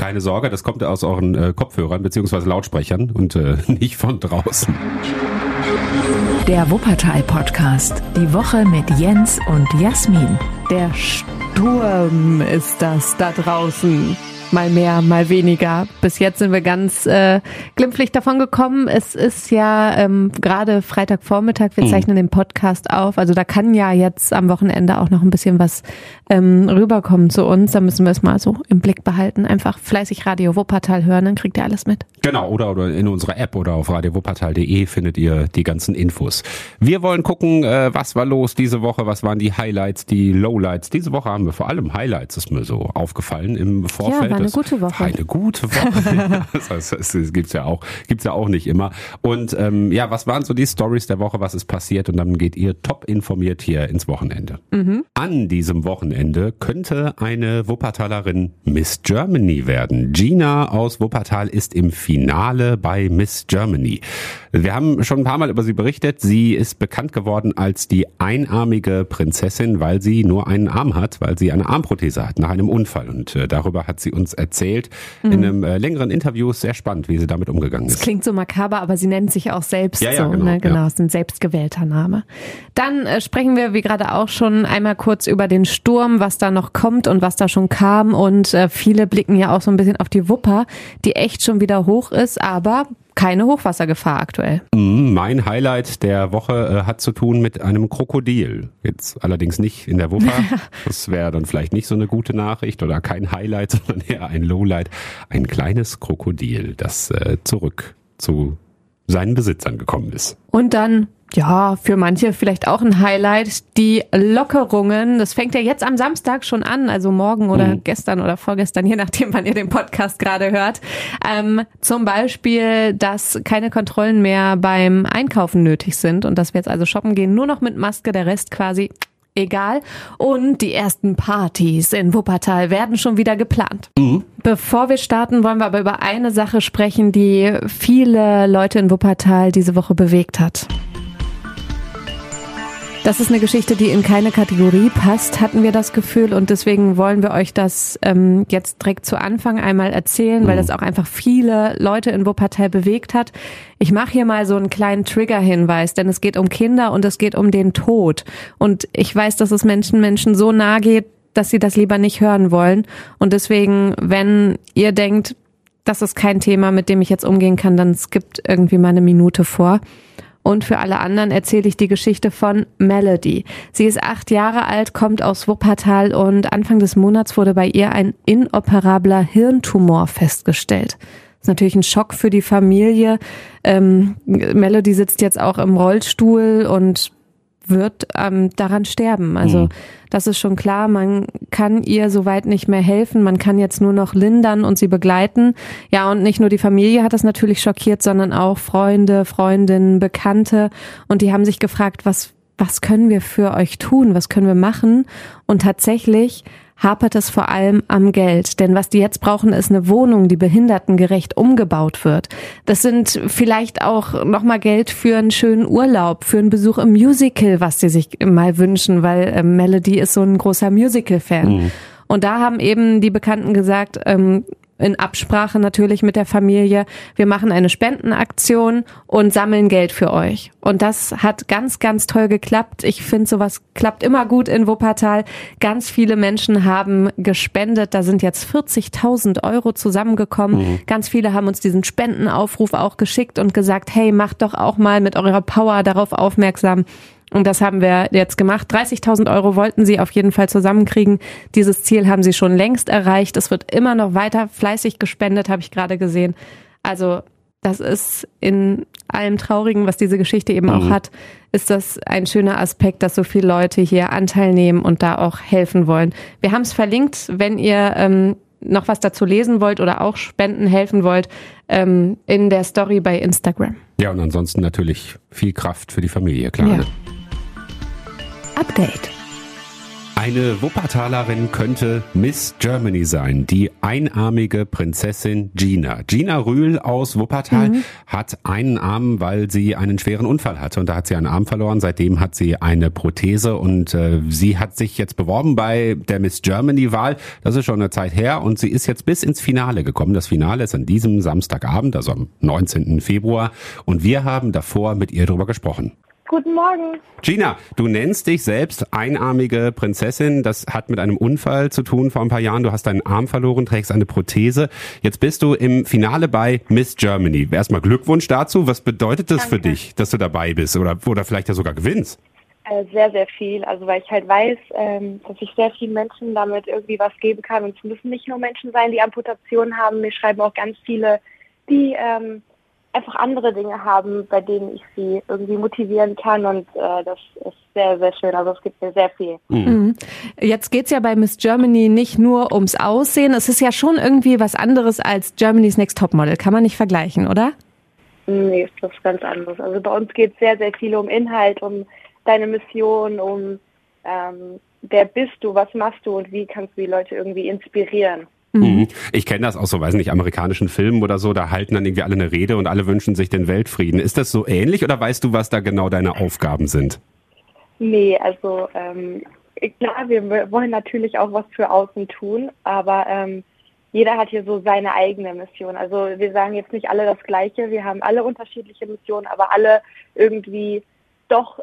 Keine Sorge, das kommt aus euren äh, Kopfhörern bzw. Lautsprechern und äh, nicht von draußen. Der Wuppertal-Podcast. Die Woche mit Jens und Jasmin. Der Sturm ist das da draußen mal mehr, mal weniger. Bis jetzt sind wir ganz äh, glimpflich davon gekommen. Es ist ja ähm, gerade Freitagvormittag, wir mhm. zeichnen den Podcast auf. Also da kann ja jetzt am Wochenende auch noch ein bisschen was ähm, rüberkommen zu uns. Da müssen wir es mal so im Blick behalten. Einfach fleißig Radio Wuppertal hören, dann kriegt ihr alles mit. Genau, oder, oder in unserer App oder auf radiowuppertal.de findet ihr die ganzen Infos. Wir wollen gucken, äh, was war los diese Woche, was waren die Highlights, die Lowlights. Diese Woche haben wir vor allem Highlights, ist mir so aufgefallen im Vorfeld. Ja, eine gute Woche. Eine gute Woche. das, heißt, das gibt's ja auch, gibt's ja auch nicht immer. Und ähm, ja, was waren so die Stories der Woche? Was ist passiert? Und dann geht ihr top informiert hier ins Wochenende. Mhm. An diesem Wochenende könnte eine Wuppertalerin Miss Germany werden. Gina aus Wuppertal ist im Finale bei Miss Germany. Wir haben schon ein paar Mal über sie berichtet. Sie ist bekannt geworden als die einarmige Prinzessin, weil sie nur einen Arm hat, weil sie eine Armprothese hat nach einem Unfall. Und äh, darüber hat sie uns erzählt mhm. in einem äh, längeren Interview. Sehr spannend, wie sie damit umgegangen ist. Das klingt so makaber, aber sie nennt sich auch selbst ja, ja, so. Genau, ne? genau ja. ist ein selbstgewählter Name. Dann äh, sprechen wir, wie gerade auch schon, einmal kurz über den Sturm, was da noch kommt und was da schon kam. Und äh, viele blicken ja auch so ein bisschen auf die Wupper, die echt schon wieder hoch ist, aber keine Hochwassergefahr aktuell. Mm, mein Highlight der Woche äh, hat zu tun mit einem Krokodil. Jetzt allerdings nicht in der Wupper. Das wäre dann vielleicht nicht so eine gute Nachricht oder kein Highlight, sondern eher ein Lowlight. Ein kleines Krokodil, das äh, zurück zu seinen Besitzern gekommen ist. Und dann ja, für manche vielleicht auch ein Highlight. Die Lockerungen, das fängt ja jetzt am Samstag schon an, also morgen oder mhm. gestern oder vorgestern, je nachdem, wann ihr den Podcast gerade hört. Ähm, zum Beispiel, dass keine Kontrollen mehr beim Einkaufen nötig sind und dass wir jetzt also shoppen gehen, nur noch mit Maske, der Rest quasi egal. Und die ersten Partys in Wuppertal werden schon wieder geplant. Mhm. Bevor wir starten, wollen wir aber über eine Sache sprechen, die viele Leute in Wuppertal diese Woche bewegt hat. Das ist eine Geschichte, die in keine Kategorie passt, hatten wir das Gefühl. Und deswegen wollen wir euch das ähm, jetzt direkt zu Anfang einmal erzählen, weil mhm. das auch einfach viele Leute in Wuppertal bewegt hat. Ich mache hier mal so einen kleinen Trigger-Hinweis, denn es geht um Kinder und es geht um den Tod. Und ich weiß, dass es Menschen, Menschen so nahe geht, dass sie das lieber nicht hören wollen. Und deswegen, wenn ihr denkt, das ist kein Thema, mit dem ich jetzt umgehen kann, dann skippt irgendwie mal eine Minute vor. Und für alle anderen erzähle ich die Geschichte von Melody. Sie ist acht Jahre alt, kommt aus Wuppertal und Anfang des Monats wurde bei ihr ein inoperabler Hirntumor festgestellt. Das ist natürlich ein Schock für die Familie. Ähm, Melody sitzt jetzt auch im Rollstuhl und wird ähm, daran sterben. Also mhm. das ist schon klar, man kann ihr soweit nicht mehr helfen, man kann jetzt nur noch lindern und sie begleiten. Ja, und nicht nur die Familie hat das natürlich schockiert, sondern auch Freunde, Freundinnen, Bekannte. Und die haben sich gefragt, was, was können wir für euch tun, was können wir machen? Und tatsächlich hapert es vor allem am Geld. Denn was die jetzt brauchen, ist eine Wohnung, die behindertengerecht umgebaut wird. Das sind vielleicht auch nochmal Geld für einen schönen Urlaub, für einen Besuch im Musical, was sie sich mal wünschen, weil äh, Melody ist so ein großer Musical-Fan. Mhm. Und da haben eben die Bekannten gesagt, ähm, in Absprache natürlich mit der Familie, wir machen eine Spendenaktion und sammeln Geld für euch. Und das hat ganz, ganz toll geklappt. Ich finde, sowas klappt immer gut in Wuppertal. Ganz viele Menschen haben gespendet. Da sind jetzt 40.000 Euro zusammengekommen. Mhm. Ganz viele haben uns diesen Spendenaufruf auch geschickt und gesagt, hey, macht doch auch mal mit eurer Power darauf aufmerksam. Und das haben wir jetzt gemacht. 30.000 Euro wollten sie auf jeden Fall zusammenkriegen. Dieses Ziel haben sie schon längst erreicht. Es wird immer noch weiter fleißig gespendet, habe ich gerade gesehen. Also das ist in allem Traurigen, was diese Geschichte eben mhm. auch hat, ist das ein schöner Aspekt, dass so viele Leute hier Anteil nehmen und da auch helfen wollen. Wir haben es verlinkt, wenn ihr ähm, noch was dazu lesen wollt oder auch spenden helfen wollt, ähm, in der Story bei Instagram. Ja, und ansonsten natürlich viel Kraft für die Familie, klar. Ja. Update. Eine Wuppertalerin könnte Miss Germany sein, die einarmige Prinzessin Gina. Gina Rühl aus Wuppertal mhm. hat einen Arm, weil sie einen schweren Unfall hatte und da hat sie einen Arm verloren. Seitdem hat sie eine Prothese und äh, sie hat sich jetzt beworben bei der Miss Germany Wahl. Das ist schon eine Zeit her und sie ist jetzt bis ins Finale gekommen. Das Finale ist an diesem Samstagabend, also am 19. Februar und wir haben davor mit ihr darüber gesprochen. Guten Morgen. Gina, du nennst dich selbst einarmige Prinzessin. Das hat mit einem Unfall zu tun vor ein paar Jahren. Du hast deinen Arm verloren, trägst eine Prothese. Jetzt bist du im Finale bei Miss Germany. Erstmal Glückwunsch dazu. Was bedeutet das Danke. für dich, dass du dabei bist oder, oder vielleicht ja sogar gewinnst? Äh, sehr, sehr viel. Also weil ich halt weiß, ähm, dass ich sehr vielen Menschen damit irgendwie was geben kann. Und es müssen nicht nur Menschen sein, die Amputationen haben. Mir schreiben auch ganz viele, die ähm, einfach andere Dinge haben, bei denen ich sie irgendwie motivieren kann und äh, das ist sehr, sehr schön. Also es gibt mir sehr viel. Mhm. mhm. Jetzt geht's ja bei Miss Germany nicht nur ums Aussehen. Es ist ja schon irgendwie was anderes als Germany's Next Topmodel. Kann man nicht vergleichen, oder? Nee, ist was ganz anderes. Also bei uns geht es sehr, sehr viel um Inhalt, um deine Mission, um ähm, wer bist du, was machst du und wie kannst du die Leute irgendwie inspirieren. Mhm. mhm. Ich kenne das aus so, weiß nicht, amerikanischen Filmen oder so, da halten dann irgendwie alle eine Rede und alle wünschen sich den Weltfrieden. Ist das so ähnlich oder weißt du, was da genau deine Aufgaben sind? Nee, also ähm, klar, wir wollen natürlich auch was für außen tun, aber ähm, jeder hat hier so seine eigene Mission. Also wir sagen jetzt nicht alle das Gleiche, wir haben alle unterschiedliche Missionen, aber alle irgendwie doch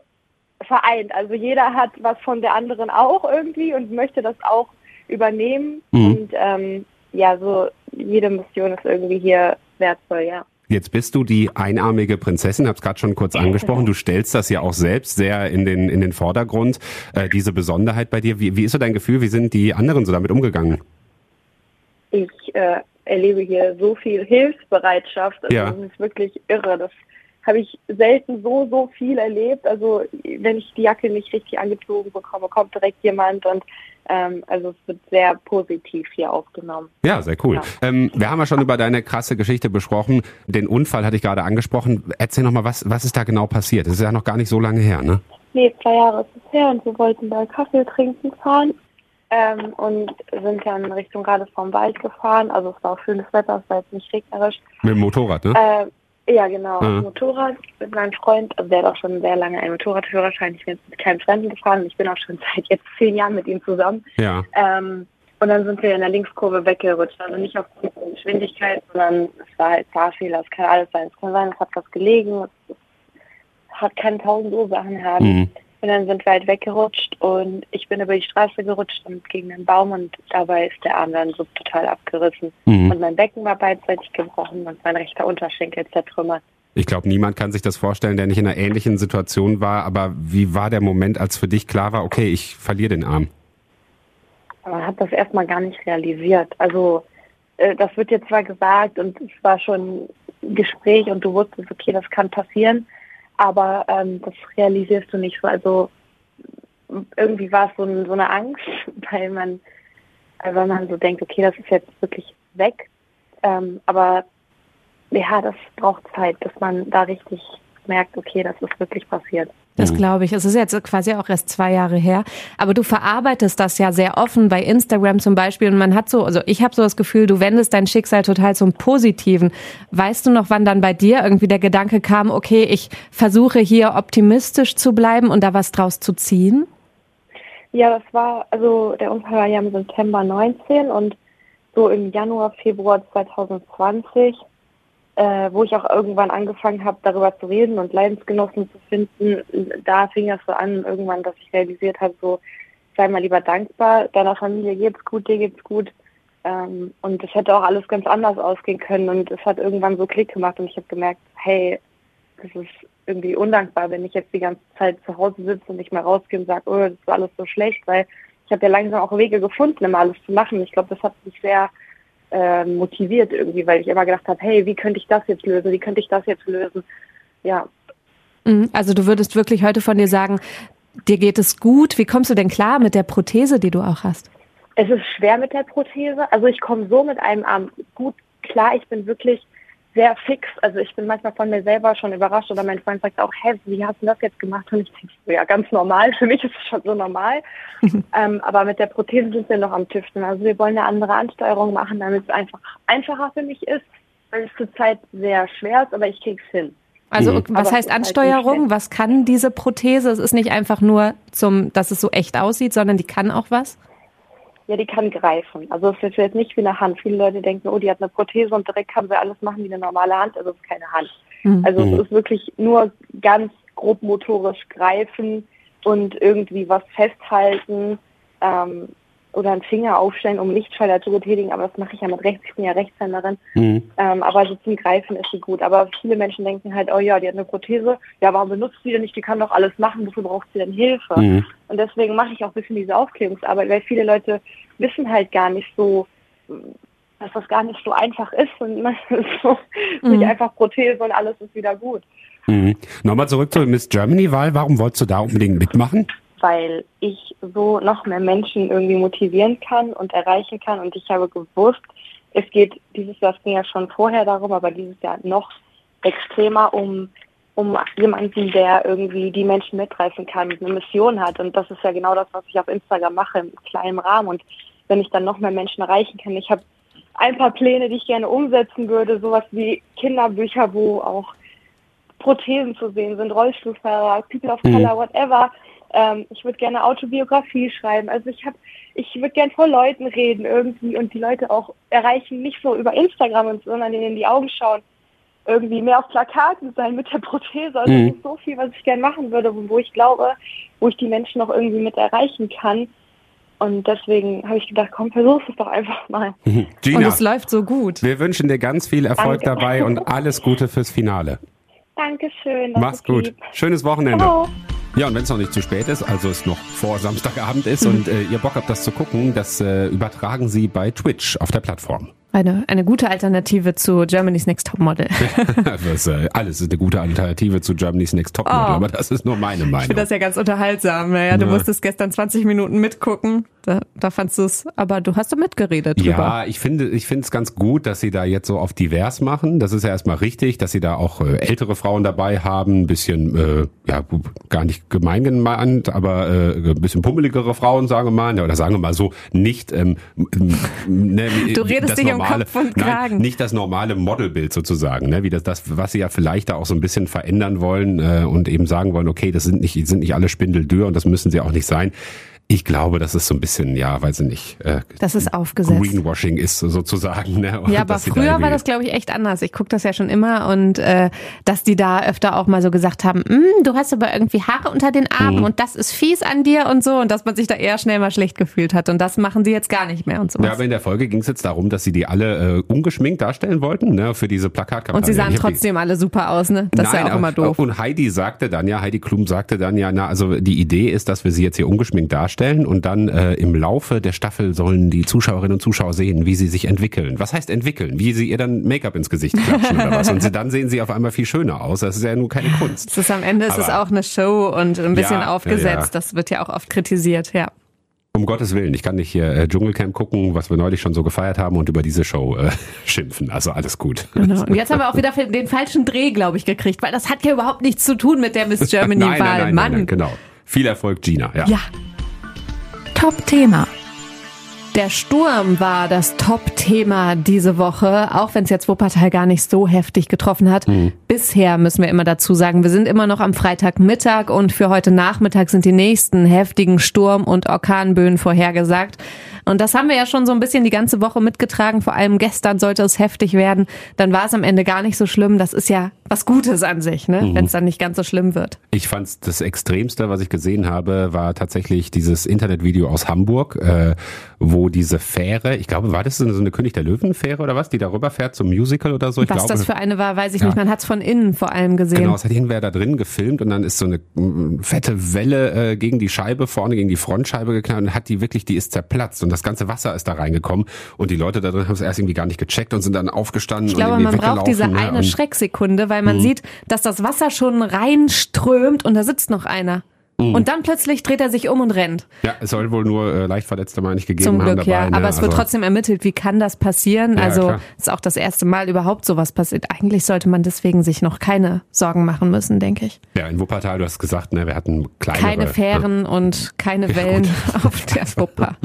vereint. Also jeder hat was von der anderen auch irgendwie und möchte das auch übernehmen. Mhm. Und ähm, ja, so jede Mission ist irgendwie hier wertvoll, ja. Jetzt bist du die einarmige Prinzessin, hab's gerade schon kurz angesprochen. Du stellst das ja auch selbst sehr in den in den Vordergrund, äh, diese Besonderheit bei dir. Wie, wie ist so dein Gefühl? Wie sind die anderen so damit umgegangen? Ich äh, erlebe hier so viel Hilfsbereitschaft. Also ja. Das ist wirklich irre. Das habe ich selten so, so viel erlebt. Also wenn ich die Jacke nicht richtig angezogen bekomme, kommt direkt jemand und ähm, also es wird sehr positiv hier aufgenommen. Ja, sehr cool. Ja. Ähm, wir haben ja schon über deine krasse Geschichte besprochen. Den Unfall hatte ich gerade angesprochen. Erzähl nochmal, was, was ist da genau passiert? Das ist ja noch gar nicht so lange her, ne? Nee, zwei Jahre ist es her und wir wollten da Kaffee trinken fahren. Ähm, und sind dann Richtung gerade vom Wald gefahren. Also es war auch schönes Wetter, es war jetzt nicht regnerisch. Mit dem Motorrad, ne? Äh, ja, genau. Mhm. Motorrad mit meinem Freund. Also der hat auch schon sehr lange einen Motorradführerschein. Ich bin jetzt mit keinem Fremden gefahren ich bin auch schon seit jetzt zehn Jahren mit ihm zusammen. Ja. Ähm, und dann sind wir in der Linkskurve weggerutscht. Also nicht aufgrund von Geschwindigkeit, sondern es war halt Fahrfehler. Es kann alles sein. Es kann sein, es hat was gelegen. Es hat keine tausend Ursachen haben. Mhm. Und dann sind wir halt weggerutscht und ich bin über die Straße gerutscht und gegen den Baum und dabei ist der Arm dann so total abgerissen. Mhm. Und mein Becken war beidseitig gebrochen und mein rechter Unterschenkel zertrümmert. Ich glaube, niemand kann sich das vorstellen, der nicht in einer ähnlichen Situation war. Aber wie war der Moment, als für dich klar war, okay, ich verliere den Arm? Man hat das erstmal gar nicht realisiert. Also äh, das wird jetzt zwar gesagt und es war schon ein Gespräch und du wusstest, okay, das kann passieren aber ähm, das realisierst du nicht so. Also irgendwie war es so, so eine Angst, weil man, weil man so denkt, okay, das ist jetzt wirklich weg. Ähm, aber ja, das braucht Zeit, bis man da richtig merkt, okay, das ist wirklich passiert. Das mhm. glaube ich. Es ist jetzt quasi auch erst zwei Jahre her. Aber du verarbeitest das ja sehr offen bei Instagram zum Beispiel. Und man hat so, also ich habe so das Gefühl, du wendest dein Schicksal total zum Positiven. Weißt du noch, wann dann bei dir irgendwie der Gedanke kam, okay, ich versuche hier optimistisch zu bleiben und da was draus zu ziehen? Ja, das war, also der Unfall war ja im September 19 und so im Januar, Februar 2020 äh, wo ich auch irgendwann angefangen habe, darüber zu reden und Leidensgenossen zu finden, da fing das so an, irgendwann, dass ich realisiert habe, so sei mal lieber dankbar, deiner Familie geht's gut, dir geht's gut. Ähm, und es hätte auch alles ganz anders ausgehen können und es hat irgendwann so Klick gemacht und ich habe gemerkt, hey, das ist irgendwie undankbar, wenn ich jetzt die ganze Zeit zu Hause sitze und nicht mehr rausgehe und sage, oh, das ist alles so schlecht, weil ich habe ja langsam auch Wege gefunden, immer alles zu machen. Ich glaube, das hat mich sehr äh, motiviert irgendwie, weil ich immer gedacht habe, hey, wie könnte ich das jetzt lösen? Wie könnte ich das jetzt lösen? Ja. Mhm. Also du würdest wirklich heute von dir sagen, dir geht es gut. Wie kommst du denn klar mit der Prothese, die du auch hast? Es ist schwer mit der Prothese. Also ich komme so mit einem Arm gut klar. Ich bin wirklich sehr fix. Also ich bin manchmal von mir selber schon überrascht oder mein Freund sagt auch, hä, wie hast du das jetzt gemacht? Und ich denke, ja, ganz normal. Für mich ist es schon so normal. ähm, aber mit der Prothese sind wir noch am Tüften. Also wir wollen eine andere Ansteuerung machen, damit es einfach einfacher für mich ist, weil es zurzeit sehr schwer ist, aber ich krieg's hin. Also mhm. was heißt halt Ansteuerung? Halt was kann diese Prothese? Es ist nicht einfach nur zum, dass es so echt aussieht, sondern die kann auch was? Ja, die kann greifen. Also es ist jetzt nicht wie eine Hand. Viele Leute denken, oh, die hat eine Prothese und direkt kann sie alles machen wie eine normale Hand. Also es ist keine Hand. Mhm. Also es mhm. ist wirklich nur ganz grob motorisch greifen und irgendwie was festhalten. Ähm, oder einen Finger aufstellen, um Lichtschalter zu betätigen, aber das mache ich ja mit rechts, ich bin ja Rechtshänderin. Mhm. Ähm, aber so zum Greifen ist sie gut. Aber viele Menschen denken halt, oh ja, die hat eine Prothese, ja, warum benutzt sie denn nicht? Die kann doch alles machen, wofür braucht sie denn Hilfe? Mhm. Und deswegen mache ich auch ein bisschen diese Aufklärungsarbeit, weil viele Leute wissen halt gar nicht so, dass das gar nicht so einfach ist und man so mhm. nicht einfach Prothese und alles ist wieder gut. Mhm. Nochmal zurück zur Miss Germany-Wahl. Warum wolltest du da unbedingt mitmachen? Weil ich so noch mehr Menschen irgendwie motivieren kann und erreichen kann. Und ich habe gewusst, es geht dieses Jahr, es ging ja schon vorher darum, aber dieses Jahr noch extremer um, um jemanden, der irgendwie die Menschen mitreißen kann, eine Mission hat. Und das ist ja genau das, was ich auf Instagram mache, im kleinen Rahmen. Und wenn ich dann noch mehr Menschen erreichen kann, ich habe ein paar Pläne, die ich gerne umsetzen würde, sowas wie Kinderbücher, wo auch Prothesen zu sehen sind, Rollstuhlfahrer, People of Color, mhm. whatever, ähm, ich würde gerne Autobiografie schreiben. Also ich habe, ich würde gerne vor Leuten reden irgendwie und die Leute auch erreichen, nicht so über Instagram und sondern denen in die Augen schauen. Irgendwie mehr auf Plakaten sein mit der Prothese. Also mhm. so viel, was ich gerne machen würde, wo ich glaube, wo ich die Menschen noch irgendwie mit erreichen kann. Und deswegen habe ich gedacht, komm, versuch es doch einfach mal. Gina, und es läuft so gut. Wir wünschen dir ganz viel Erfolg Danke. dabei und alles Gute fürs Finale. Dankeschön. Mach's gut. Schönes Wochenende. Ciao. Ja, und wenn es noch nicht zu spät ist, also es noch vor Samstagabend ist und äh, ihr Bock habt, das zu gucken, das äh, übertragen sie bei Twitch auf der Plattform. Eine, eine gute Alternative zu Germany's Next Topmodel. das, äh, alles ist eine gute Alternative zu Germany's Next Topmodel, oh. aber das ist nur meine Meinung. Ich finde das ja ganz unterhaltsam. Naja, du ja. musstest gestern 20 Minuten mitgucken. Da, da fandst du es, aber du hast da mitgeredet drüber. Ja, ich finde ich finde es ganz gut, dass sie da jetzt so auf divers machen. Das ist ja erstmal richtig, dass sie da auch äh, ältere Frauen dabei haben, ein bisschen, äh, ja, gar nicht gemein gemeint, aber äh, ein bisschen pummeligere Frauen, sagen wir mal, oder sagen wir mal so, nicht ähm, ne, Du redest dich normale, um Kopf und Kragen. Nein, nicht das normale Modelbild sozusagen, ne, wie das, das, was sie ja vielleicht da auch so ein bisschen verändern wollen äh, und eben sagen wollen, okay, das sind nicht, sind nicht alle Spindeldür und das müssen sie auch nicht sein. Ich glaube, das ist so ein bisschen, ja, weiß ich nicht. Äh, das ist aufgesetzt. Greenwashing ist sozusagen. Ne? ja, aber früher war das, glaube ich, echt anders. Ich gucke das ja schon immer und äh, dass die da öfter auch mal so gesagt haben, mm, du hast aber irgendwie Haare unter den Armen mhm. und das ist fies an dir und so und dass man sich da eher schnell mal schlecht gefühlt hat und das machen sie jetzt gar nicht mehr und so. Ja, aber in der Folge ging es jetzt darum, dass sie die alle äh, ungeschminkt darstellen wollten, ne, für diese Plakatkampagne. Und sie sahen trotzdem alle super aus, ne? Das Nein, ist ja auch immer doof. Und Heidi sagte dann ja, Heidi Klum sagte dann ja, na, also die Idee ist, dass wir sie jetzt hier ungeschminkt darstellen und dann äh, im Laufe der Staffel sollen die Zuschauerinnen und Zuschauer sehen, wie sie sich entwickeln. Was heißt entwickeln? Wie sie ihr dann Make-up ins Gesicht klatschen oder was? Und sie, dann sehen sie auf einmal viel schöner aus. Das ist ja nur keine Kunst. Das ist am Ende ist es auch eine Show und ein bisschen ja, aufgesetzt. Ja. Das wird ja auch oft kritisiert, ja. Um Gottes Willen, ich kann nicht hier äh, Dschungelcamp gucken, was wir neulich schon so gefeiert haben und über diese Show äh, schimpfen. Also alles gut. Genau. Und jetzt haben wir auch wieder den falschen Dreh, glaube ich, gekriegt, weil das hat ja überhaupt nichts zu tun mit der Miss Germany-Wahl. Mann. Nein, genau. Viel Erfolg, Gina. Ja. ja. Top-Thema. Der Sturm war das Top-Thema diese Woche, auch wenn es jetzt Wuppertal gar nicht so heftig getroffen hat. Mhm. Bisher müssen wir immer dazu sagen, wir sind immer noch am Freitagmittag und für heute Nachmittag sind die nächsten heftigen Sturm- und Orkanböen vorhergesagt. Und das haben wir ja schon so ein bisschen die ganze Woche mitgetragen. Vor allem gestern sollte es heftig werden. Dann war es am Ende gar nicht so schlimm. Das ist ja was Gutes an sich, ne? Mhm. wenn es dann nicht ganz so schlimm wird. Ich fand das Extremste, was ich gesehen habe, war tatsächlich dieses Internetvideo aus Hamburg, äh, wo diese Fähre, ich glaube, war das so eine König der Löwen-Fähre oder was, die darüber fährt zum Musical oder so? Ich was glaube, das für eine war, weiß ich ja. nicht. Man hat es von innen vor allem gesehen. Genau, es hat irgendwer da drin gefilmt und dann ist so eine mm, fette Welle äh, gegen die Scheibe vorne, gegen die Frontscheibe geknallt und hat die wirklich, die ist zerplatzt und das ganze Wasser ist da reingekommen und die Leute da drin haben es erst irgendwie gar nicht gecheckt und sind dann aufgestanden. Ich glaube, man braucht diese ne? eine Schrecksekunde, weil man mhm. sieht, dass das Wasser schon reinströmt und da sitzt noch einer. Mhm. Und dann plötzlich dreht er sich um und rennt. Ja, es soll wohl nur äh, leicht Verletzte mal nicht gegeben Zum Glück, haben dabei, ja. Ne? Aber es wird also trotzdem ermittelt, wie kann das passieren? Ja, also klar. ist auch das erste Mal überhaupt sowas passiert. Eigentlich sollte man deswegen sich noch keine Sorgen machen müssen, denke ich. Ja, in Wuppertal, du hast gesagt, ne, wir hatten kleine Keine Fähren ja. und keine Wellen ja, auf der Wupper.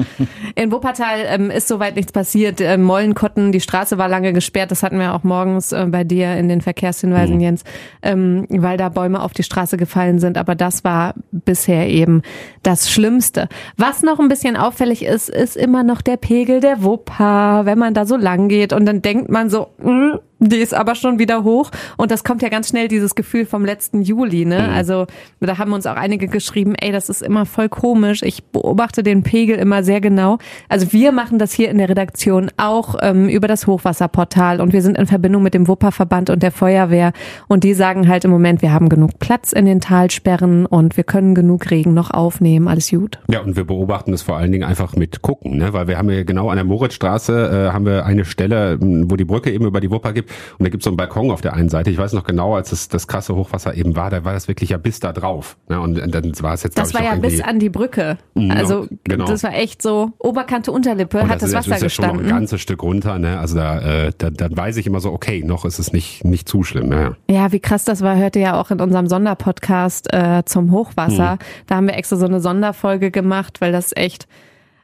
In Wuppertal ähm, ist soweit nichts passiert. Äh, Mollenkotten, die Straße war lange gesperrt. Das hatten wir auch morgens äh, bei dir in den Verkehrshinweisen, mhm. Jens, ähm, weil da Bäume auf die Straße gefallen sind. Aber das war bisher eben das Schlimmste. Was noch ein bisschen auffällig ist, ist immer noch der Pegel der Wupper, wenn man da so lang geht und dann denkt man so, mh, hm, die ist aber schon wieder hoch und das kommt ja ganz schnell dieses Gefühl vom letzten Juli, ne? Mhm. Also da haben uns auch einige geschrieben, ey, das ist immer voll komisch. Ich beobachte den Pegel immer sehr genau. Also wir machen das hier in der Redaktion auch ähm, über das Hochwasserportal und wir sind in Verbindung mit dem Wupperverband und der Feuerwehr und die sagen halt im Moment, wir haben genug Platz in den Talsperren und wir können genug Regen noch aufnehmen, alles gut. Ja, und wir beobachten das vor allen Dingen einfach mit gucken, ne? Weil wir haben ja genau an der Moritzstraße äh, haben wir eine Stelle, wo die Brücke eben über die Wupper gibt und da gibt es so einen Balkon auf der einen Seite. Ich weiß noch genau, als es das krasse Hochwasser eben war, da war das wirklich ja bis da drauf. Ja, und dann war es jetzt, Das war ja bis an die Brücke. Mhm, also genau. das war echt so Oberkante Unterlippe und hat das, das Wasser das ist gestanden. Ja schon noch ein ganzes Stück runter. Ne? Also da, äh, da, da weiß ich immer so, okay, noch ist es nicht nicht zu schlimm. Ja, ja wie krass das war, hört ihr ja auch in unserem Sonderpodcast äh, zum Hochwasser. Mhm. Da haben wir extra so eine Sonderfolge gemacht, weil das echt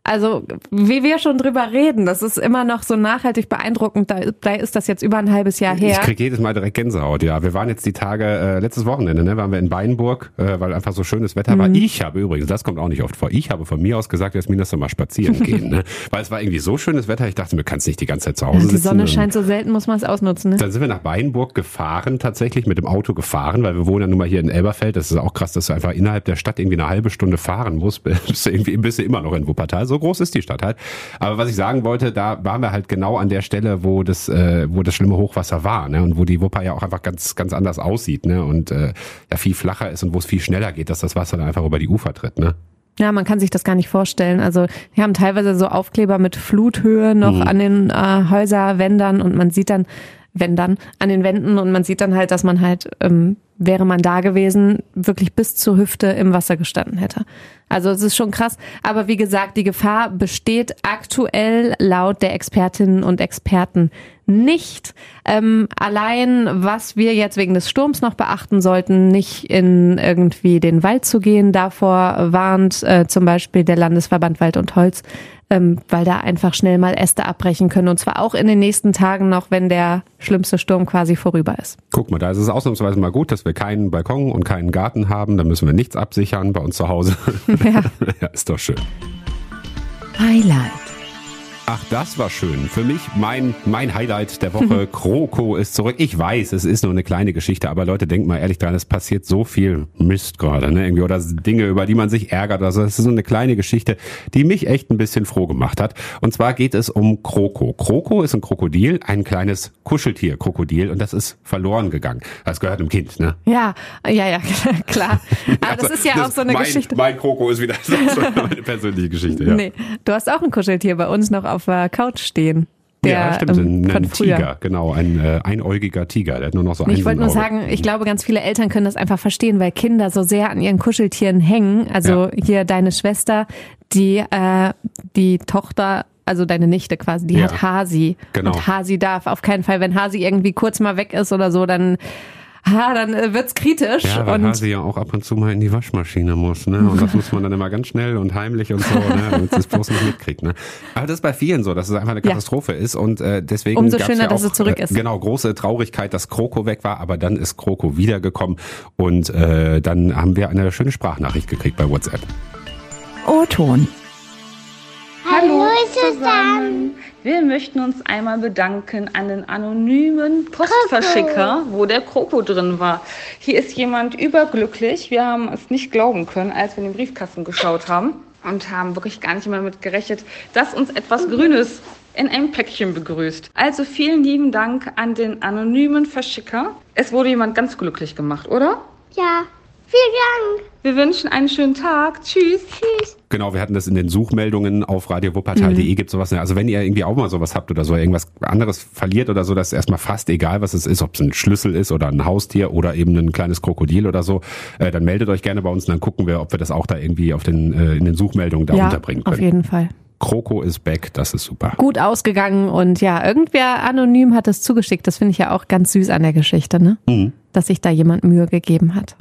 also, wie wir schon drüber reden, das ist immer noch so nachhaltig beeindruckend. Da, da ist das jetzt über ein halbes Jahr her. Ich kriege jedes Mal direkt Gänsehaut, ja. Wir waren jetzt die Tage, äh, letztes Wochenende, ne, waren wir in Weinburg, äh, weil einfach so schönes Wetter mhm. war. Ich habe übrigens, das kommt auch nicht oft vor, ich habe von mir aus gesagt, Jasmin, dass wir mal spazieren gehen. Ne? Weil es war irgendwie so schönes Wetter, ich dachte, mir kannst nicht die ganze Zeit zu Hause sitzen. Die Sonne scheint so selten, muss man es ausnutzen. Ne? Dann sind wir nach Weinburg gefahren, tatsächlich mit dem Auto gefahren, weil wir wohnen ja nun mal hier in Elberfeld. Das ist auch krass, dass du einfach innerhalb der Stadt irgendwie eine halbe Stunde fahren musst, bis du irgendwie bist du immer noch in Wuppertal. So groß ist die Stadt halt. Aber was ich sagen wollte, da waren wir halt genau an der Stelle, wo das, äh, wo das schlimme Hochwasser war, ne? Und wo die Wupper ja auch einfach ganz, ganz anders aussieht, ne? Und äh, ja viel flacher ist und wo es viel schneller geht, dass das Wasser dann einfach über die Ufer tritt, ne? Ja, man kann sich das gar nicht vorstellen. Also wir haben teilweise so Aufkleber mit Fluthöhe noch mhm. an den äh, Häuserwändern und man sieht dann, wenn dann, an den Wänden und man sieht dann halt, dass man halt ähm, wäre man da gewesen, wirklich bis zur Hüfte im Wasser gestanden hätte. Also es ist schon krass. Aber wie gesagt, die Gefahr besteht aktuell laut der Expertinnen und Experten nicht. Ähm, allein, was wir jetzt wegen des Sturms noch beachten sollten, nicht in irgendwie den Wald zu gehen. Davor warnt äh, zum Beispiel der Landesverband Wald und Holz, ähm, weil da einfach schnell mal Äste abbrechen können. Und zwar auch in den nächsten Tagen noch, wenn der schlimmste Sturm quasi vorüber ist. Guck mal, da ist es ausnahmsweise mal gut, dass wir keinen Balkon und keinen Garten haben. Da müssen wir nichts absichern bei uns zu Hause. Ja, ja ist doch schön. Highlight. Ach, das war schön. Für mich mein, mein Highlight der Woche. Kroko ist zurück. Ich weiß, es ist nur eine kleine Geschichte, aber Leute, denkt mal ehrlich dran, es passiert so viel Mist gerade, ne? Irgendwie, oder Dinge, über die man sich ärgert. Also es ist so eine kleine Geschichte, die mich echt ein bisschen froh gemacht hat. Und zwar geht es um Kroko. Kroko ist ein Krokodil, ein kleines Kuscheltier-Krokodil und das ist verloren gegangen. Das gehört einem Kind, ne? Ja, ja, ja, klar. Aber das also, ist ja das auch so eine mein, Geschichte. Mein Kroko ist wieder so meine persönliche Geschichte, ja. Nee, du hast auch ein Kuscheltier bei uns noch auf auf der Couch stehen. Der, ja, stimmt, ähm, ein, ein Tiger, genau, ein äh, einäugiger Tiger, der hat nur noch so ein Ich wollte nur sagen, ich glaube, ganz viele Eltern können das einfach verstehen, weil Kinder so sehr an ihren Kuscheltieren hängen. Also ja. hier deine Schwester, die äh, die Tochter also deine Nichte quasi, die ja, hat Hasi. Genau. Und Hasi darf auf keinen Fall, wenn Hasi irgendwie kurz mal weg ist oder so, dann ha, dann äh, wird's kritisch. Ja, weil und Hasi ja auch ab und zu mal in die Waschmaschine muss, ne? Und das muss man dann immer ganz schnell und heimlich und so, ne? Damit es bloß nicht mitkriegt, ne? Aber das ist bei vielen so, dass es einfach eine Katastrophe ja. ist und äh, deswegen Umso schöner, ja auch, dass es zurück ist. Äh, genau, große Traurigkeit, dass Kroko weg war, aber dann ist Kroko wiedergekommen und äh, dann haben wir eine schöne Sprachnachricht gekriegt bei WhatsApp. O-Ton. Hallo zusammen. Wir möchten uns einmal bedanken an den anonymen Postverschicker, wo der Kroko drin war. Hier ist jemand überglücklich. Wir haben es nicht glauben können, als wir in den Briefkasten geschaut haben und haben wirklich gar nicht mehr damit gerechnet, dass uns etwas Grünes in einem Päckchen begrüßt. Also vielen lieben Dank an den anonymen Verschicker. Es wurde jemand ganz glücklich gemacht, oder? Ja. Vielen Dank. Wir wünschen einen schönen Tag. Tschüss. Tschüss. Genau, wir hatten das in den Suchmeldungen auf radiowuppertal.de mhm. gibt sowas. Also wenn ihr irgendwie auch mal sowas habt oder so, irgendwas anderes verliert oder so, das ist erstmal fast egal, was es ist, ob es ein Schlüssel ist oder ein Haustier oder eben ein kleines Krokodil oder so, äh, dann meldet euch gerne bei uns und dann gucken wir, ob wir das auch da irgendwie auf den, äh, in den Suchmeldungen da ja, unterbringen können. auf jeden Fall. Kroko ist back, das ist super. Gut ausgegangen und ja, irgendwer anonym hat es zugeschickt. Das finde ich ja auch ganz süß an der Geschichte, ne? Mhm. Dass sich da jemand Mühe gegeben hat.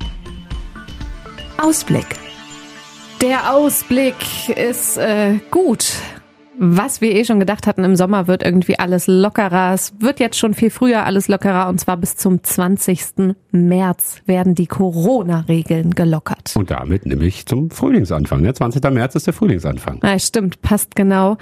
Ausblick. Der Ausblick ist äh, gut. Was wir eh schon gedacht hatten, im Sommer wird irgendwie alles lockerer. Es wird jetzt schon viel früher alles lockerer und zwar bis zum 20. März werden die Corona-Regeln gelockert. Und damit nämlich zum Frühlingsanfang. Ne? 20. März ist der Frühlingsanfang. Ja, stimmt, passt genau.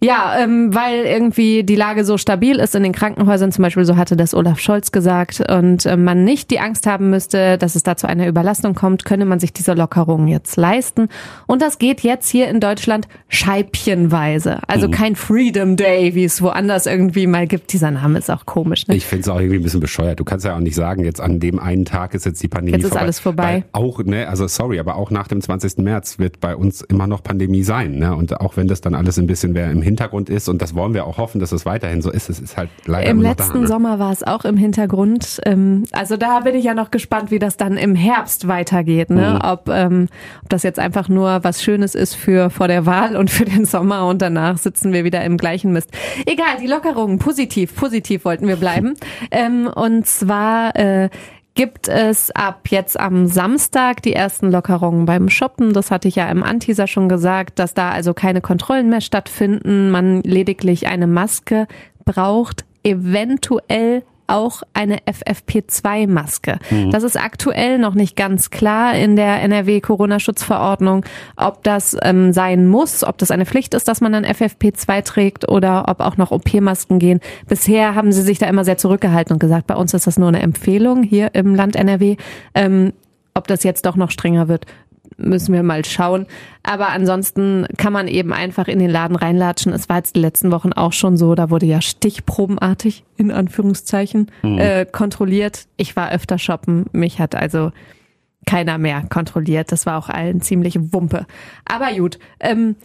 Ja, ähm, weil irgendwie die Lage so stabil ist in den Krankenhäusern, zum Beispiel so hatte das Olaf Scholz gesagt, und äh, man nicht die Angst haben müsste, dass es da zu einer Überlastung kommt, könne man sich diese Lockerungen jetzt leisten. Und das geht jetzt hier in Deutschland scheibchenweise. Also mhm. kein Freedom Day, wie es woanders irgendwie mal gibt. Dieser Name ist auch komisch. Ne? Ich finde es auch irgendwie ein bisschen bescheuert. Du kannst ja auch nicht sagen, jetzt an dem einen Tag ist jetzt die Pandemie jetzt ist vorbei. alles vorbei. Weil auch, ne, also sorry, aber auch nach dem 20. März wird bei uns immer noch Pandemie sein. Ne? Und auch wenn das dann alles ein bisschen wäre im Hintergrund ist und das wollen wir auch hoffen, dass es weiterhin so ist. Es ist halt leider Im letzten da, ne? Sommer war es auch im Hintergrund. Ähm, also da bin ich ja noch gespannt, wie das dann im Herbst weitergeht. Ne? Mhm. Ob, ähm, ob das jetzt einfach nur was Schönes ist für vor der Wahl und für den Sommer und danach sitzen wir wieder im gleichen Mist. Egal, die Lockerungen, positiv, positiv wollten wir bleiben. ähm, und zwar äh, gibt es ab jetzt am Samstag die ersten Lockerungen beim Shoppen. Das hatte ich ja im Anteaser schon gesagt, dass da also keine Kontrollen mehr stattfinden, man lediglich eine Maske braucht, eventuell auch eine FFP2-Maske. Mhm. Das ist aktuell noch nicht ganz klar in der NRW-Corona-Schutzverordnung, ob das ähm, sein muss, ob das eine Pflicht ist, dass man dann FFP2 trägt oder ob auch noch OP-Masken gehen. Bisher haben sie sich da immer sehr zurückgehalten und gesagt, bei uns ist das nur eine Empfehlung hier im Land NRW. Ähm, ob das jetzt doch noch strenger wird, müssen wir mal schauen. Aber ansonsten kann man eben einfach in den Laden reinlatschen. Es war jetzt die letzten Wochen auch schon so, da wurde ja stichprobenartig, in Anführungszeichen, mhm. äh, kontrolliert. Ich war öfter shoppen, mich hat also keiner mehr kontrolliert. Das war auch allen ziemlich Wumpe. Aber gut, ähm,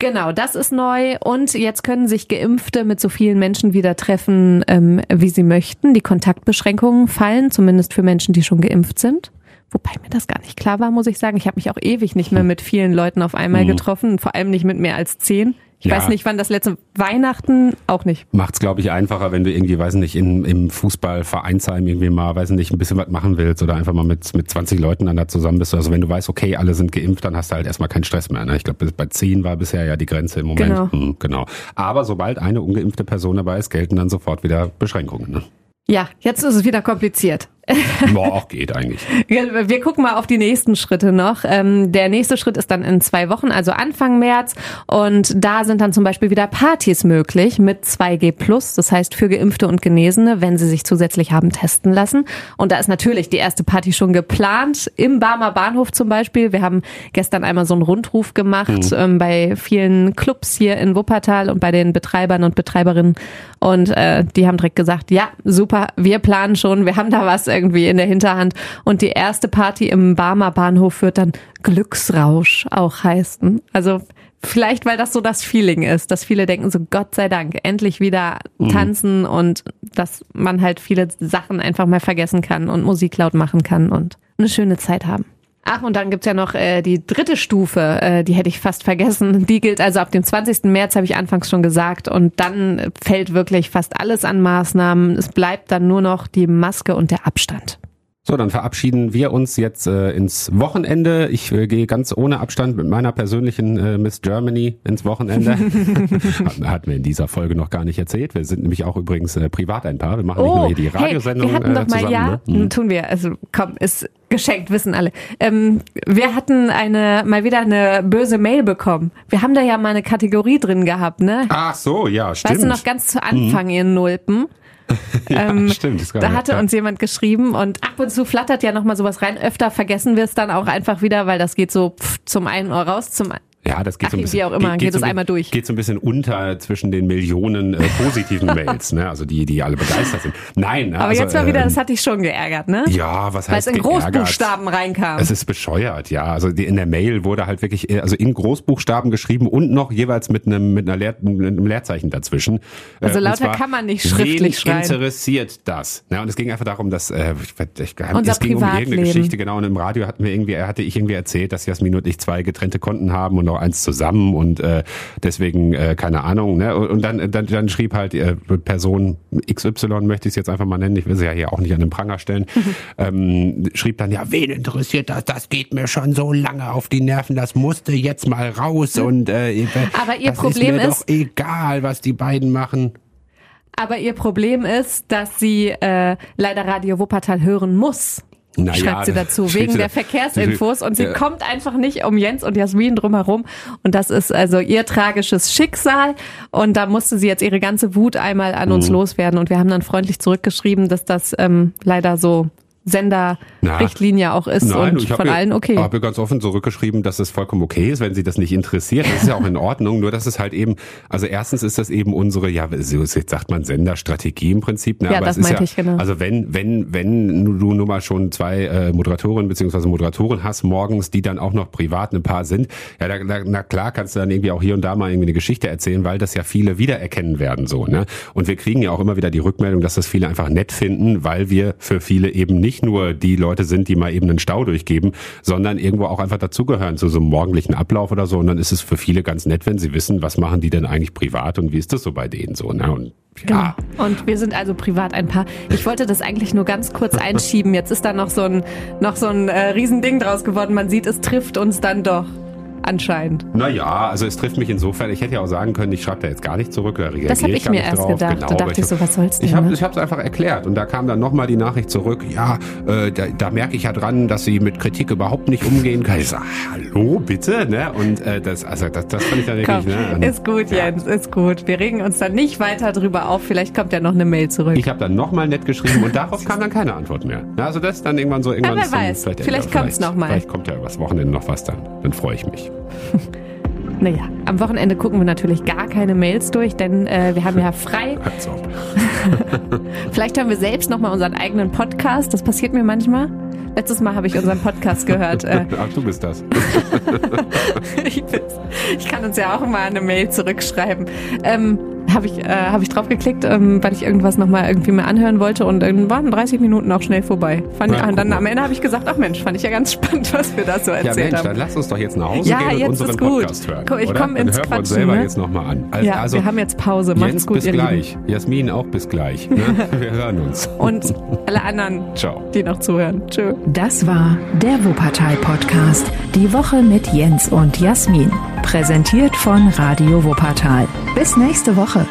Genau, das ist neu und jetzt können sich Geimpfte mit so vielen Menschen wieder treffen, ähm, wie sie möchten. Die Kontaktbeschränkungen fallen, zumindest für Menschen, die schon geimpft sind. Wobei mir das gar nicht klar war, muss ich sagen. Ich habe mich auch ewig nicht mehr mit vielen Leuten auf einmal mhm. getroffen, vor allem nicht mit mehr als zehn. Ich ja. weiß nicht, wann das letzte Weihnachten auch nicht. Macht's, glaube ich, einfacher, wenn du irgendwie, weiß nicht, in, im Fußballvereinsheim irgendwie mal, weiß nicht, ein bisschen was machen willst oder einfach mal mit, mit 20 Leuten dann da zusammen bist. Also wenn du weißt, okay, alle sind geimpft, dann hast du halt erstmal keinen Stress mehr. Ne? Ich glaube, bei 10 war bisher ja die Grenze im Moment. Genau. Hm, genau. Aber sobald eine ungeimpfte Person dabei ist, gelten dann sofort wieder Beschränkungen. Ne? Ja, jetzt ist es wieder kompliziert. Boah, auch geht eigentlich. Wir gucken mal auf die nächsten Schritte noch. Ähm, der nächste Schritt ist dann in zwei Wochen, also Anfang März. Und da sind dann zum Beispiel wieder Partys möglich mit 2G+. Das heißt für Geimpfte und Genesene, wenn sie sich zusätzlich haben testen lassen. Und da ist natürlich die erste Party schon geplant. Im Barmer Bahnhof zum Beispiel. Wir haben gestern einmal so einen Rundruf gemacht mhm. ähm, bei vielen Clubs hier in Wuppertal und bei den Betreibern und Betreiberinnen. Und äh, die haben direkt gesagt, ja, super, wir planen schon, wir haben da was irgendwie in der Hinterhand. Und die erste Party im Barmer Bahnhof wird dann Glücksrausch auch heißen. Also vielleicht, weil das so das Feeling ist, dass viele denken so, Gott sei Dank, endlich wieder mhm. tanzen mhm. und dass man halt viele Sachen einfach mal vergessen kann und Musik laut machen kann und eine schöne Zeit haben. Ach, und dann gibt's ja noch äh, die dritte Stufe, äh, die hätte ich fast vergessen. Die gilt also ab dem 20. März, habe ich anfangs schon gesagt. Und dann fällt wirklich fast alles an Maßnahmen. Es bleibt dann nur noch die Maske und der Abstand. So, dann verabschieden wir uns jetzt äh, ins Wochenende. Ich äh, gehe ganz ohne Abstand mit meiner persönlichen äh, Miss Germany ins Wochenende. Hatten wir in dieser Folge noch gar nicht erzählt. Wir sind nämlich auch übrigens äh, privat ein Paar. Wir machen oh, nicht nur hier die Radiosendung hey, wir hatten doch äh, zusammen. Mal, ja, ne? mhm. tun wir. Also komm, ist geschenkt, wissen alle. Ähm, wir hatten eine mal wieder eine böse Mail bekommen. Wir haben da ja mal eine Kategorie drin gehabt, ne? Ach so, ja, stimmt. Weißt du noch ganz zu Anfang, mhm. ihr Nulpen? ja, ähm, stimmt. Da hatte ja. uns jemand geschrieben und ab und zu flattert ja nochmal sowas rein. Öfter vergessen wir es dann auch einfach wieder, weil das geht so pff, zum einen Ohr raus, zum Ja, das geht Ach, so ein bisschen. wie auch immer, geht, geht so es einmal durch. Geht so ein bisschen unter zwischen den Millionen äh, positiven Mails, ne? Also die, die alle begeistert sind. Nein, aber also, jetzt mal wieder, ähm, das hat dich schon geärgert, ne? Ja, was heißt Weil es in geärgert? Großbuchstaben reinkam. Es ist bescheuert, ja. Also die, in der Mail wurde halt wirklich, äh, also in Großbuchstaben geschrieben und noch jeweils mit einem mit einer Leer, mit einem Leerzeichen dazwischen. Also Äh, lauter kann man nicht schriftlich schreiben. interessiert das? Ja, und es ging einfach darum, dass äh, ich, ich, Unser es ging um irgendeine. Geschichte, genau. Und im Radio hatten wir irgendwie, hatte ich irgendwie erzählt, dass Jasmin und ich zwei getrennte Konten haben und noch eins zusammen und äh, deswegen äh, keine Ahnung. Ne? Und und dann, dann, dann schrieb halt äh, Person XY, möchte ich es jetzt einfach mal nennen, ich will sie ja hier auch nicht an den Pranger stellen, ähm, schrieb dann, ja, wen interessiert das? Das geht mir schon so lange auf die Nerven, das musste jetzt mal raus und äh, Aber ihr das Problem ist mir ist- doch egal, was die beiden machen. Aber ihr Problem ist, dass sie äh, leider Radio Wuppertal hören muss. Na ja, schreibt sie dazu, wegen der da- Verkehrsinfos und sie Ja. kommt einfach nicht um Jens und Jasmin drumherum und das ist also ihr tragisches Schicksal und da musste sie jetzt ihre ganze Wut einmal an Mhm. uns loswerden und wir haben dann freundlich zurückgeschrieben, dass das ähm, leider so Senderrichtlinie auch ist Nein, und ich von ihr- allen okay. habe ganz offen zurückgeschrieben, dass es vollkommen okay ist, wenn sie das nicht interessiert. Das ist ja auch in Ordnung. Nur dass es halt eben, also erstens ist das eben unsere, ja, jetzt sagt man Senderstrategie im Prinzip. Ne? Ja, Aber das es ist meinte ja, ich, genau. Also wenn, wenn, wenn du nun mal schon zwei äh, Moderatorinnen beziehungsweise Moderatoren hast morgens, die dann auch noch privat ein Paar sind, ja, da, da, na klar kannst du dann irgendwie auch hier und da mal irgendwie eine Geschichte erzählen, weil das ja viele wiedererkennen werden so. Ne? Und wir kriegen ja auch immer wieder die Rückmeldung, dass das viele einfach nett finden, weil wir für viele eben nicht nur die Leute sind, die mal eben einen Stau durchgeben, sondern irgendwo auch einfach dazugehören zu so einem morgendlichen Ablauf oder so. Und dann ist es für viele ganz nett, wenn sie wissen, was machen die denn eigentlich privat und wie ist das so bei denen so. Ne? Und ja, Genau. Und wir sind also privat ein Paar. Ich wollte das eigentlich nur ganz kurz einschieben. Jetzt ist da noch so ein, noch so ein äh, Riesending draus geworden. Man sieht, es trifft uns dann doch. Anscheinend. Naja, also es trifft mich insofern, ich hätte ja auch sagen können, ich schreibe da jetzt gar nicht zurück oder reagiere Das hab ich gar mir erst drauf. gedacht. Genau, Da dachte ich so, was soll's denn, Ich habe ne? ich es einfach erklärt und da kam dann nochmal die Nachricht zurück, ja, äh, da, da merke ich ja dran, dass sie mit Kritik überhaupt nicht umgehen kann. Ich sage, hallo, bitte, ne? Und äh, das, also das, das fand ich dann wirklich, Komm, ne? ist gut, Ja. Jens, ist gut. Wir regen uns dann nicht weiter drüber auf. Vielleicht kommt ja noch eine Mail zurück. Ich habe dann nochmal nett geschrieben und darauf kam dann keine Antwort mehr. Na, also das ist dann irgendwann so irgendwann. wer ist dann weiß, vielleicht, vielleicht kommt's noch mal. Vielleicht kommt ja übers Wochenende noch was dann. Dann freue ich mich. naja, am Wochenende gucken wir natürlich gar keine Mails durch, denn äh, wir haben ja frei. Vielleicht hören wir selbst nochmal unseren eigenen Podcast. Das passiert mir manchmal. Letztes Mal habe ich unseren Podcast gehört. Äh, Ach, du bist das. ich, bin's. ich kann uns ja auch mal eine Mail zurückschreiben. Ähm, habe ich, äh, hab ich drauf geklickt, ähm, weil ich irgendwas nochmal irgendwie mal anhören wollte und dann waren 30 Minuten auch schnell vorbei. Fand, Na, und dann am Ende habe ich gesagt, ach Mensch, fand ich ja ganz spannend, was wir da so Ja, erzählt Mensch, dann haben. lass uns doch jetzt nach Hause Ja, gehen und jetzt unseren ist gut. Podcast hören. Komm, ich oder? komm ins dann hören wir uns Quatschen, selber ne? jetzt nochmal an. Also, Ja, also, wir haben jetzt Pause. Macht's Jens, gut, bis ihr gleich. Lieben. Jasmin auch bis gleich. Ne? Wir hören uns. Und alle anderen, Ciao. die noch zuhören. Tschö. Das war der Wuppertal-Podcast. Die Woche mit Jens und Jasmin. Präsentiert von Radio Wuppertal. Bis nächste Woche.